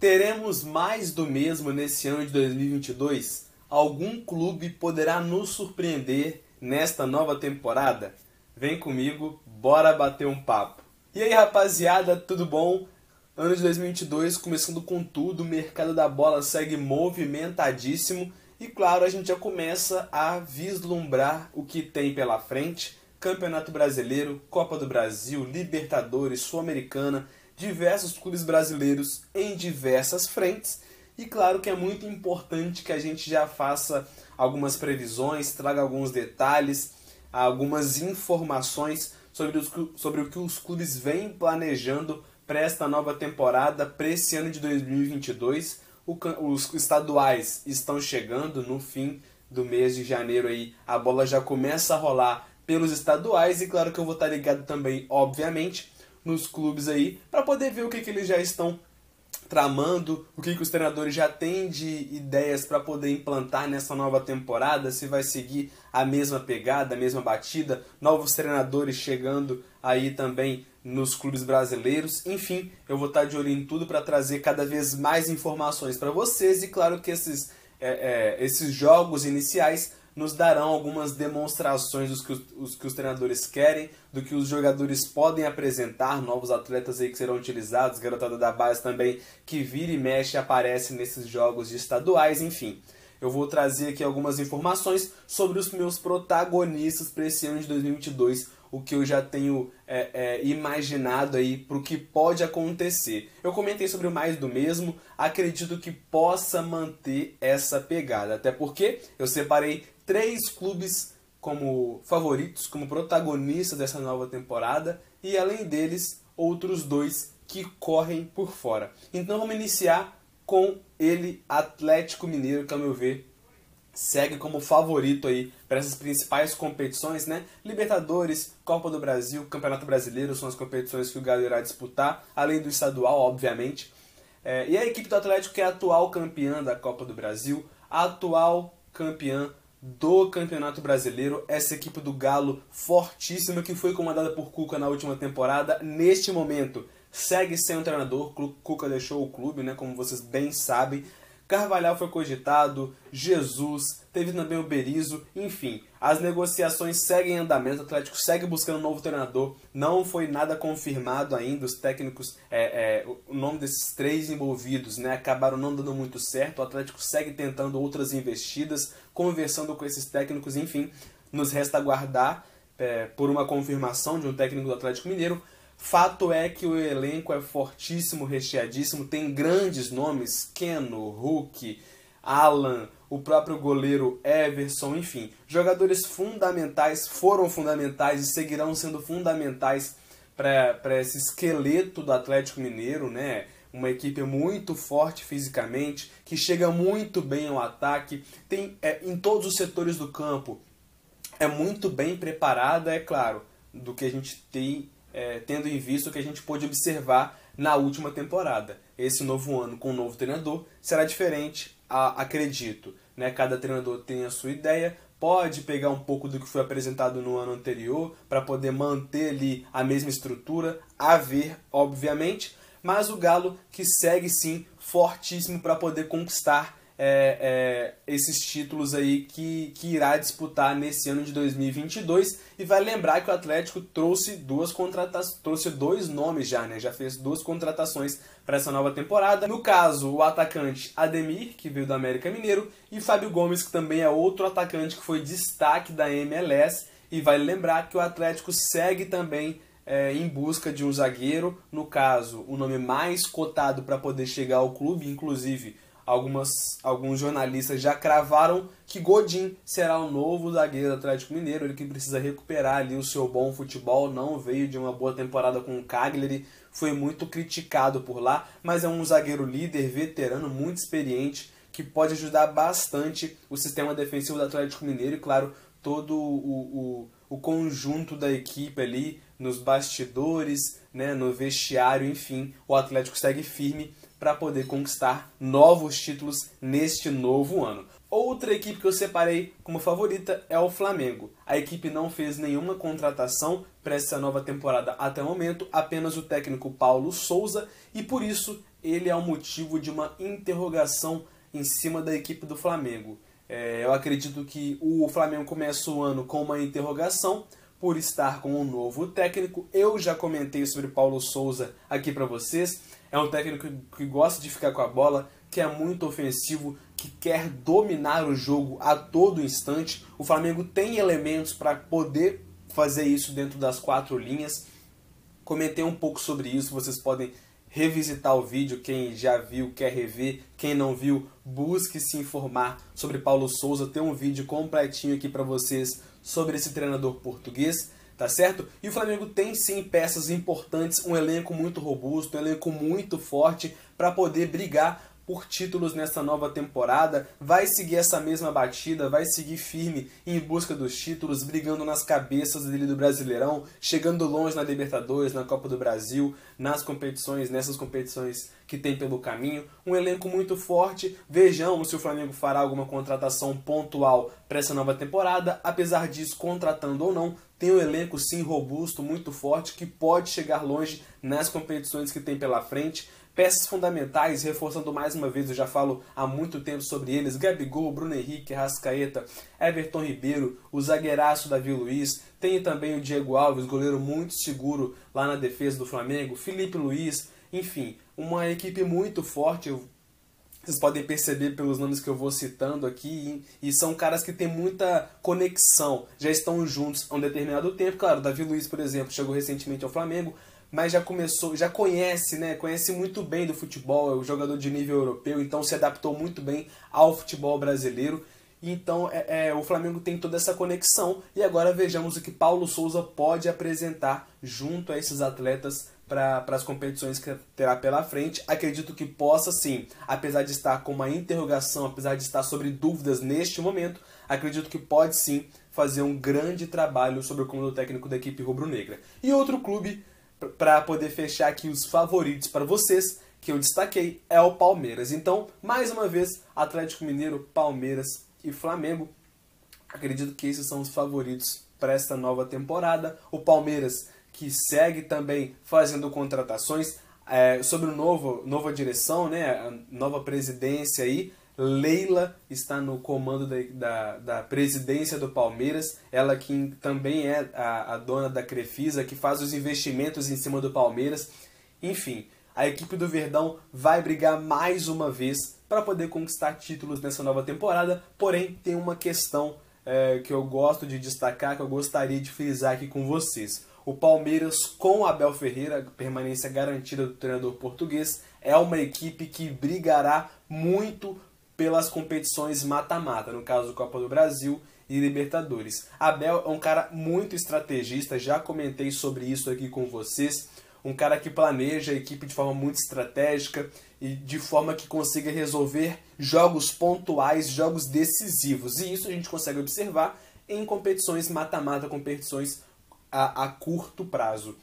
Teremos mais do mesmo nesse ano de 2022? Algum clube poderá nos surpreender nesta nova temporada? Vem comigo, bora bater um papo. E aí, rapaziada, tudo bom? Ano de 2022 começando com tudo, o mercado da bola segue movimentadíssimo e claro, a gente já começa a vislumbrar o que tem pela frente. Campeonato Brasileiro, Copa do Brasil, Libertadores, Sul-Americana, diversos clubes brasileiros em diversas frentes. E claro que é muito importante que a gente já faça algumas previsões, traga alguns detalhes, algumas informações sobre, os, sobre o que os clubes vêm planejando para esta nova temporada, para esse ano de 2022 os estaduais estão chegando no fim do mês de janeiro aí, a bola já começa a rolar pelos estaduais e claro que eu vou estar ligado também, obviamente, nos clubes aí para poder ver o que, que eles já estão tramando, o que, que os treinadores já têm de ideias para poder implantar nessa nova temporada, se vai seguir a mesma pegada, a mesma batida, novos treinadores chegando aí também nos clubes brasileiros. Enfim, eu vou estar de olho em tudo para trazer cada vez mais informações para vocês e claro que esses, é, é, esses jogos iniciais nos darão algumas demonstrações dos que os, os, que os treinadores querem, do que os jogadores podem apresentar, novos atletas aí que serão utilizados, garotada da base também que vira e mexe aparece nesses jogos de estaduais, enfim. Eu vou trazer aqui algumas informações sobre os meus protagonistas para esse ano de 2022, o que eu já tenho é, é, imaginado aí para o que pode acontecer. Eu comentei sobre mais do mesmo, acredito que possa manter essa pegada, até porque eu separei três clubes como favoritos, como protagonistas dessa nova temporada e além deles outros dois que correm por fora. Então vamos iniciar com ele, Atlético Mineiro, que ao meu ver segue como favorito aí para essas principais competições, né? Libertadores, Copa do Brasil, Campeonato Brasileiro são as competições que o Galo irá disputar, além do estadual, obviamente. É, e a equipe do Atlético que é a atual campeã da Copa do Brasil, atual campeã do Campeonato Brasileiro. Essa equipe do Galo fortíssima que foi comandada por Cuca na última temporada. Neste momento segue sem um treinador. Cuca deixou o clube, né, como vocês bem sabem. Carvalhal foi cogitado, Jesus, teve também o Berizzo, enfim, as negociações seguem em andamento, o Atlético segue buscando um novo treinador, não foi nada confirmado ainda, os técnicos, é, é, o nome desses três envolvidos né, acabaram não dando muito certo, o Atlético segue tentando outras investidas, conversando com esses técnicos, enfim, nos resta aguardar é, por uma confirmação de um técnico do Atlético Mineiro, Fato é que o elenco é fortíssimo, recheadíssimo, tem grandes nomes, Keno, Hulk, Alan, o próprio goleiro Everson, enfim, jogadores fundamentais, foram fundamentais e seguirão sendo fundamentais para esse esqueleto do Atlético Mineiro, né? Uma equipe muito forte fisicamente, que chega muito bem ao ataque, tem é, em todos os setores do campo, é muito bem preparada, é claro, do que a gente tem é, tendo em vista o que a gente pôde observar na última temporada. Esse novo ano com um novo treinador será diferente, a, acredito. Né? Cada treinador tem a sua ideia, pode pegar um pouco do que foi apresentado no ano anterior para poder manter ali a mesma estrutura, a ver, obviamente, mas o Galo que segue sim fortíssimo para poder conquistar é, é, esses títulos aí que, que irá disputar nesse ano de 2022 e vai lembrar que o Atlético trouxe duas contratações, trouxe dois nomes já, né? Já fez duas contratações para essa nova temporada. No caso, o atacante Ademir, que veio do América Mineiro, e Fábio Gomes, que também é outro atacante que foi destaque da MLS. E vai lembrar que o Atlético segue também é, em busca de um zagueiro, no caso, o nome mais cotado para poder chegar ao clube, inclusive algumas, alguns jornalistas já cravaram que Godin será o novo zagueiro do Atlético Mineiro, ele que precisa recuperar ali o seu bom futebol, não veio de uma boa temporada com o Cagliari, foi muito criticado por lá, mas é um zagueiro líder, veterano, muito experiente, que pode ajudar bastante o sistema defensivo do Atlético Mineiro e, claro, todo o, o, o conjunto da equipe ali, nos bastidores, né, no vestiário, enfim, o Atlético segue firme para poder conquistar novos títulos neste novo ano. Outra equipe que eu separei como favorita é o Flamengo. A equipe não fez nenhuma contratação para essa nova temporada até o momento, apenas o técnico Paulo Souza, e por isso ele é o motivo de uma interrogação em cima da equipe do Flamengo. É, eu acredito que o Flamengo começa o ano com uma interrogação por estar com um novo técnico. Eu já comentei sobre Paulo Souza aqui para vocês. É um técnico que gosta de ficar com a bola, que é muito ofensivo, que quer dominar o jogo a todo instante. O Flamengo tem elementos para poder fazer isso dentro das quatro linhas. Comentei um pouco sobre isso, vocês podem revisitar o vídeo, quem já viu, quer rever, quem não viu, busque se informar sobre Paulo Souza, tem um vídeo completinho aqui para vocês sobre esse treinador português, tá certo? E o Flamengo tem sim peças importantes, um elenco muito robusto, um elenco muito forte para poder brigar por títulos nessa nova temporada, vai seguir essa mesma batida, vai seguir firme em busca dos títulos, brigando nas cabeças dele do Brasileirão, chegando longe na Libertadores, na Copa do Brasil, nas competições, nessas competições que tem pelo caminho. Um elenco muito forte. Vejamos se o Flamengo fará alguma contratação pontual para essa nova temporada. Apesar disso, contratando ou não, tem um elenco sim robusto, muito forte, que pode chegar longe nas competições que tem pela frente. Peças fundamentais, reforçando mais uma vez, eu já falo há muito tempo sobre eles: Gabigol, Bruno Henrique, Rascaeta, Everton Ribeiro, o zagueiraço Davi Luiz, tem também o Diego Alves, goleiro muito seguro lá na defesa do Flamengo, Felipe Luiz, enfim, uma equipe muito forte. Vocês podem perceber pelos nomes que eu vou citando aqui, e são caras que têm muita conexão, já estão juntos há um determinado tempo. Claro, Davi Luiz, por exemplo, chegou recentemente ao Flamengo, mas já começou, já conhece, né? Conhece muito bem do futebol, é um jogador de nível europeu, então se adaptou muito bem ao futebol brasileiro. Então é, é, o Flamengo tem toda essa conexão e agora vejamos o que Paulo Souza pode apresentar junto a esses atletas para as competições que terá pela frente. Acredito que possa sim, apesar de estar com uma interrogação, apesar de estar sobre dúvidas neste momento, acredito que pode sim fazer um grande trabalho sobre o comando técnico da equipe rubro-negra. E outro clube para poder fechar aqui os favoritos para vocês, que eu destaquei, é o Palmeiras. Então, mais uma vez, Atlético Mineiro, Palmeiras e Flamengo. Acredito que esses são os favoritos para esta nova temporada. O Palmeiras, que segue também fazendo contratações é, sobre o novo nova direção, né, a nova presidência aí. Leila está no comando da, da, da, presidência do Palmeiras, ela que também é a, a dona da Crefisa, que faz os investimentos em cima do Palmeiras. Enfim, a equipe do Verdão vai brigar mais uma vez para poder conquistar títulos nessa nova temporada, porém tem uma questão é, que eu gosto de destacar, que eu gostaria de frisar aqui com vocês. O Palmeiras, com Abel Ferreira, permanência garantida do treinador português, é uma equipe que brigará muito pelas competições mata-mata, no caso Copa do Brasil e Libertadores. Abel é um cara muito estrategista, já comentei sobre isso aqui com vocês. Um cara que planeja a equipe de forma muito estratégica e de forma que consiga resolver jogos pontuais, jogos decisivos. E isso a gente consegue observar em competições mata-mata, competições a, a curto prazo.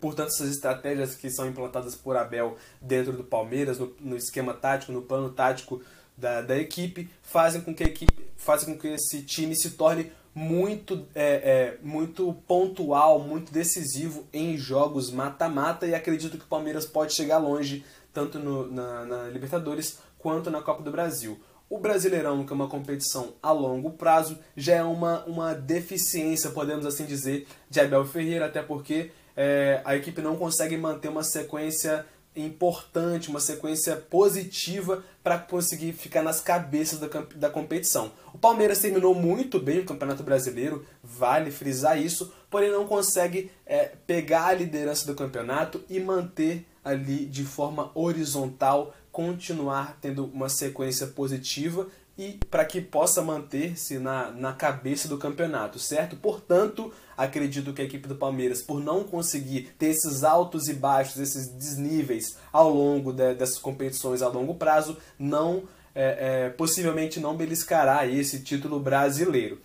Portanto, essas estratégias que são implantadas por Abel dentro do Palmeiras, no, no esquema tático, no plano tático da, da equipe fazem com que equipe fazem com que esse time se torne muito é, é, muito pontual, muito decisivo em jogos mata-mata e acredito que o Palmeiras pode chegar longe tanto no, na, na Libertadores quanto na Copa do Brasil. O Brasileirão, que é uma competição a longo prazo, já é uma, uma deficiência, podemos assim dizer, de Abel Ferreira, até porque é, a equipe não consegue manter uma sequência importante, uma sequência positiva para conseguir ficar nas cabeças da, da competição. O Palmeiras terminou muito bem o Campeonato Brasileiro, vale frisar isso, porém não consegue é, pegar a liderança do campeonato e manter ali de forma horizontal, continuar tendo uma sequência positiva e para que possa manter-se na, na cabeça do campeonato, certo? Portanto, acredito que a equipe do Palmeiras, por não conseguir ter esses altos e baixos, esses desníveis ao longo de, dessas competições a longo prazo, não é, é, possivelmente não beliscará esse título brasileiro.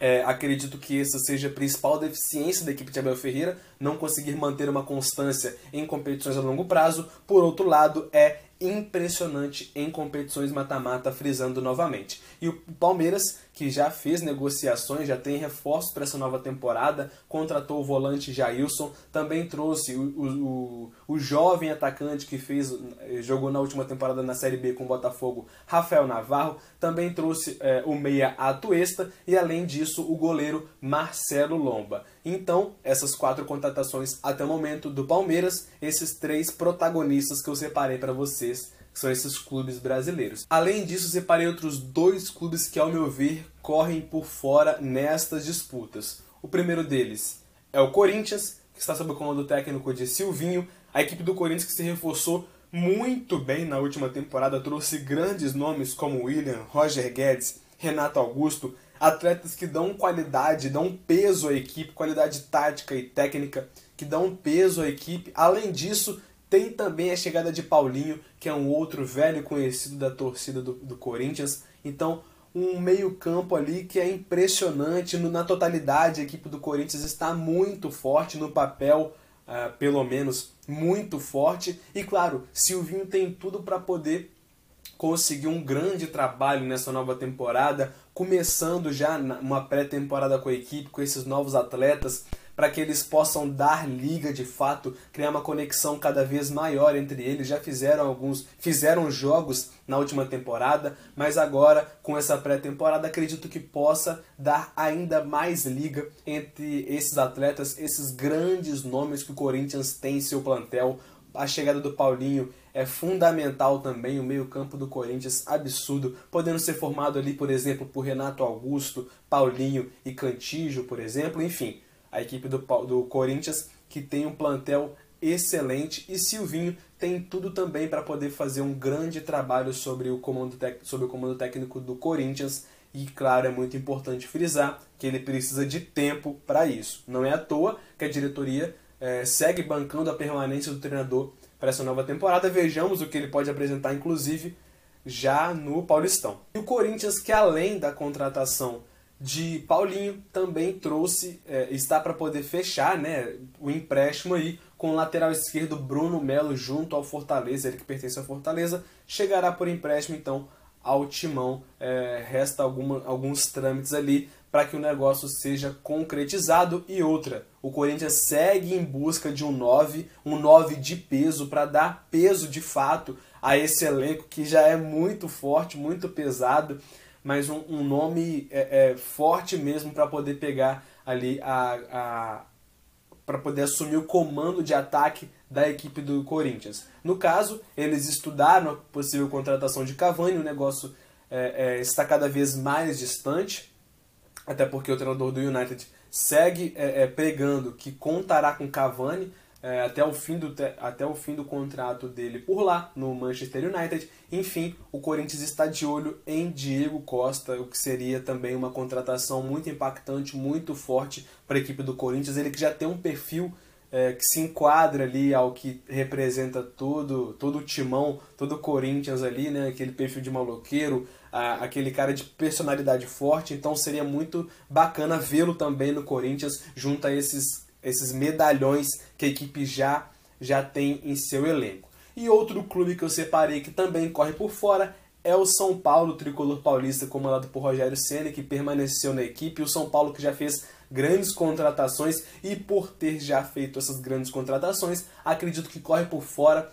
É, acredito que essa seja a principal deficiência da equipe de Abel Ferreira, não conseguir manter uma constância em competições a longo prazo. Por outro lado, é impressionante em competições mata-mata, frisando novamente. E o Palmeiras, que já fez negociações, já tem reforços para essa nova temporada, contratou o volante Jailson, também trouxe o, o, o, jovem atacante que fez jogou na última temporada na Série B com o Botafogo, Rafael Navarro, também trouxe é, o meia Atuesta e além disso o goleiro Marcelo Lomba. Então, essas quatro contratações até o momento do Palmeiras, esses três protagonistas que eu separei para vocês que são esses clubes brasileiros. Além disso, separei outros dois clubes que, ao meu ver, correm por fora nestas disputas. O primeiro deles é o Corinthians, que está sob o comando técnico de Silvinho, a equipe do Corinthians que se reforçou muito bem na última temporada, trouxe grandes nomes como William, Roger Guedes, Renato Augusto, atletas que dão qualidade, dão peso à equipe, qualidade tática e técnica, que dão peso à equipe. Além disso, tem também a chegada de Paulinho, que é um outro velho conhecido da torcida do, do Corinthians. Então, um meio-campo ali que é impressionante. No, na totalidade, a equipe do Corinthians está muito forte no papel, uh, pelo menos muito forte. E claro, Silvinho tem tudo para poder conseguir um grande trabalho nessa nova temporada, começando já uma pré-temporada com a equipe, com esses novos atletas para que eles possam dar liga de fato, criar uma conexão cada vez maior entre eles. Já fizeram alguns, fizeram jogos na última temporada, mas agora com essa pré-temporada acredito que possa dar ainda mais liga entre esses atletas, esses grandes nomes que o Corinthians tem em seu plantel. A chegada do Paulinho é fundamental também, o meio-campo do Corinthians absurdo, podendo ser formado ali, por exemplo, por Renato Augusto, Paulinho e Cantijo, por exemplo, enfim a equipe do, do Corinthians, que tem um plantel excelente e Silvinho tem tudo também para poder fazer um grande trabalho sobre o, comando sobre o comando técnico do Corinthians. E claro, é muito importante frisar que ele precisa de tempo para isso. Não é à toa que a diretoria é, segue bancando a permanência do treinador para essa nova temporada. Vejamos o que ele pode apresentar, inclusive, já no Paulistão. E o Corinthians, que além da contratação de Paulinho também trouxe, é, está para poder fechar né, o empréstimo aí com o lateral esquerdo Bruno Melo junto ao Fortaleza, ele que pertence ao Fortaleza, chegará por empréstimo então ao Timão. É, resta alguma, alguns trâmites ali para que o negócio seja concretizado. E outra, o Corinthians segue em busca de um 9, um 9 de peso, para dar peso de fato a esse elenco que já é muito forte, muito pesado mas um, um nome é, é, forte mesmo para poder pegar ali a, a para poder assumir o comando de ataque da equipe do Corinthians. No caso, eles estudaram a possível contratação de Cavani, o negócio é, é, está cada vez mais distante, até porque o treinador do United segue é, é, pregando que contará com Cavani é, até, o fim do, até o fim do contrato dele por lá, no Manchester United. Enfim, o Corinthians está de olho em Diego Costa, o que seria também uma contratação muito impactante, muito forte para a equipe do Corinthians. Ele que já tem um perfil é, que se enquadra ali ao que representa todo, todo o timão, todo o Corinthians ali, né? aquele perfil de maloqueiro, a, aquele cara de personalidade forte. Então seria muito bacana vê-lo também no Corinthians junto a esses esses medalhões que a equipe já, já tem em seu elenco. E outro clube que eu separei que também corre por fora é o São Paulo, tricolor paulista, comandado por Rogério Senna, que permaneceu na equipe. O São Paulo que já fez grandes contratações e por ter já feito essas grandes contratações, acredito que corre por fora,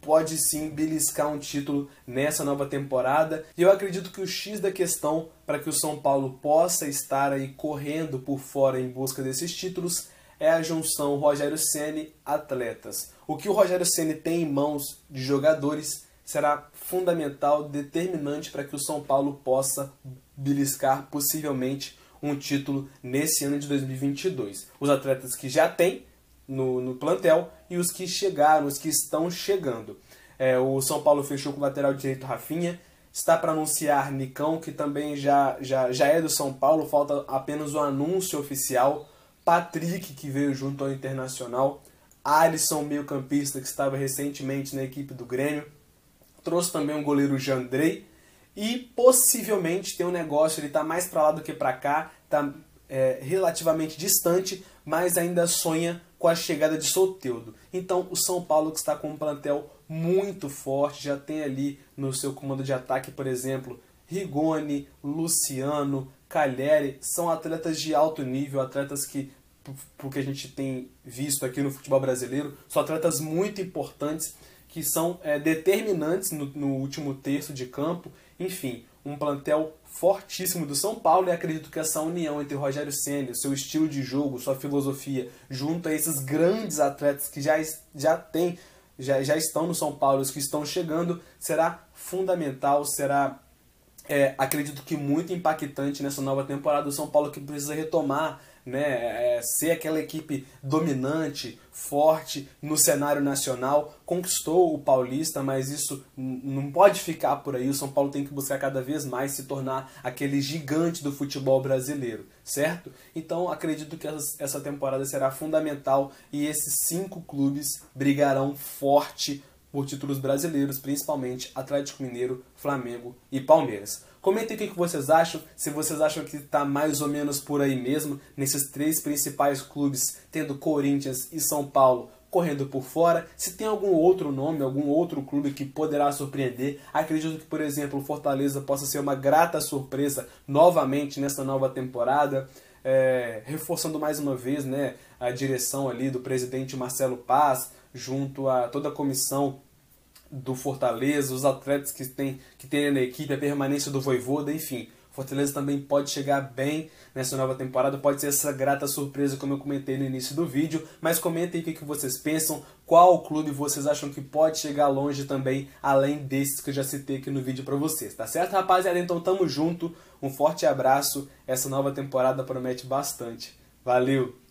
pode sim beliscar um título nessa nova temporada. E eu acredito que o X da questão para que o São Paulo possa estar aí correndo por fora em busca desses títulos é a junção Rogério Ceni atletas. O que o Rogério Ceni tem em mãos de jogadores será fundamental, determinante para que o São Paulo possa beliscar possivelmente um título nesse ano de 2022. Os atletas que já tem no, no plantel e os que chegaram, os que estão chegando. É, o São Paulo fechou com o lateral direito Rafinha, está para anunciar Nicão, que também já, já, já é do São Paulo, falta apenas o anúncio oficial. Patrick, que veio junto ao Internacional, Alisson, meio-campista, que estava recentemente na equipe do Grêmio, trouxe também um goleiro Jandrei, e possivelmente tem um negócio, ele está mais para lá do que para cá, está é, relativamente distante, mas ainda sonha com a chegada de Soteudo. Então o São Paulo que está com um plantel muito forte, já tem ali no seu comando de ataque, por exemplo, Rigoni, Luciano, Calheri são atletas de alto nível, atletas que, porque a gente tem visto aqui no futebol brasileiro, são atletas muito importantes que são é, determinantes no, no último terço de campo. Enfim, um plantel fortíssimo do São Paulo e acredito que essa união entre Rogério Senna, seu estilo de jogo, sua filosofia, junto a esses grandes atletas que já, já têm, já, já estão no São Paulo, os que estão chegando, será fundamental, será é, acredito que muito impactante nessa nova temporada do São Paulo que precisa retomar né, é, ser aquela equipe dominante, forte no cenário nacional, conquistou o Paulista, mas isso não pode ficar por aí. O São Paulo tem que buscar cada vez mais se tornar aquele gigante do futebol brasileiro, certo? Então acredito que essa temporada será fundamental e esses cinco clubes brigarão forte por títulos brasileiros, principalmente Atlético Mineiro, Flamengo e Palmeiras. Comentem o que vocês acham, se vocês acham que está mais ou menos por aí mesmo, nesses três principais clubes, tendo Corinthians e São Paulo correndo por fora. Se tem algum outro nome, algum outro clube que poderá surpreender, acredito que, por exemplo, Fortaleza possa ser uma grata surpresa novamente nessa nova temporada. É, reforçando mais uma vez né, a direção ali do presidente Marcelo Paz, junto a toda a comissão do Fortaleza, os atletas que tem, que tem na equipe, a permanência do Voivoda, enfim. Fortaleza também pode chegar bem nessa nova temporada, pode ser essa grata surpresa como eu comentei no início do vídeo, mas comentem o que vocês pensam, qual clube vocês acham que pode chegar longe também, além desses que eu já citei aqui no vídeo para vocês, tá certo rapaziada? Então tamo junto, um forte abraço, essa nova temporada promete bastante. Valeu!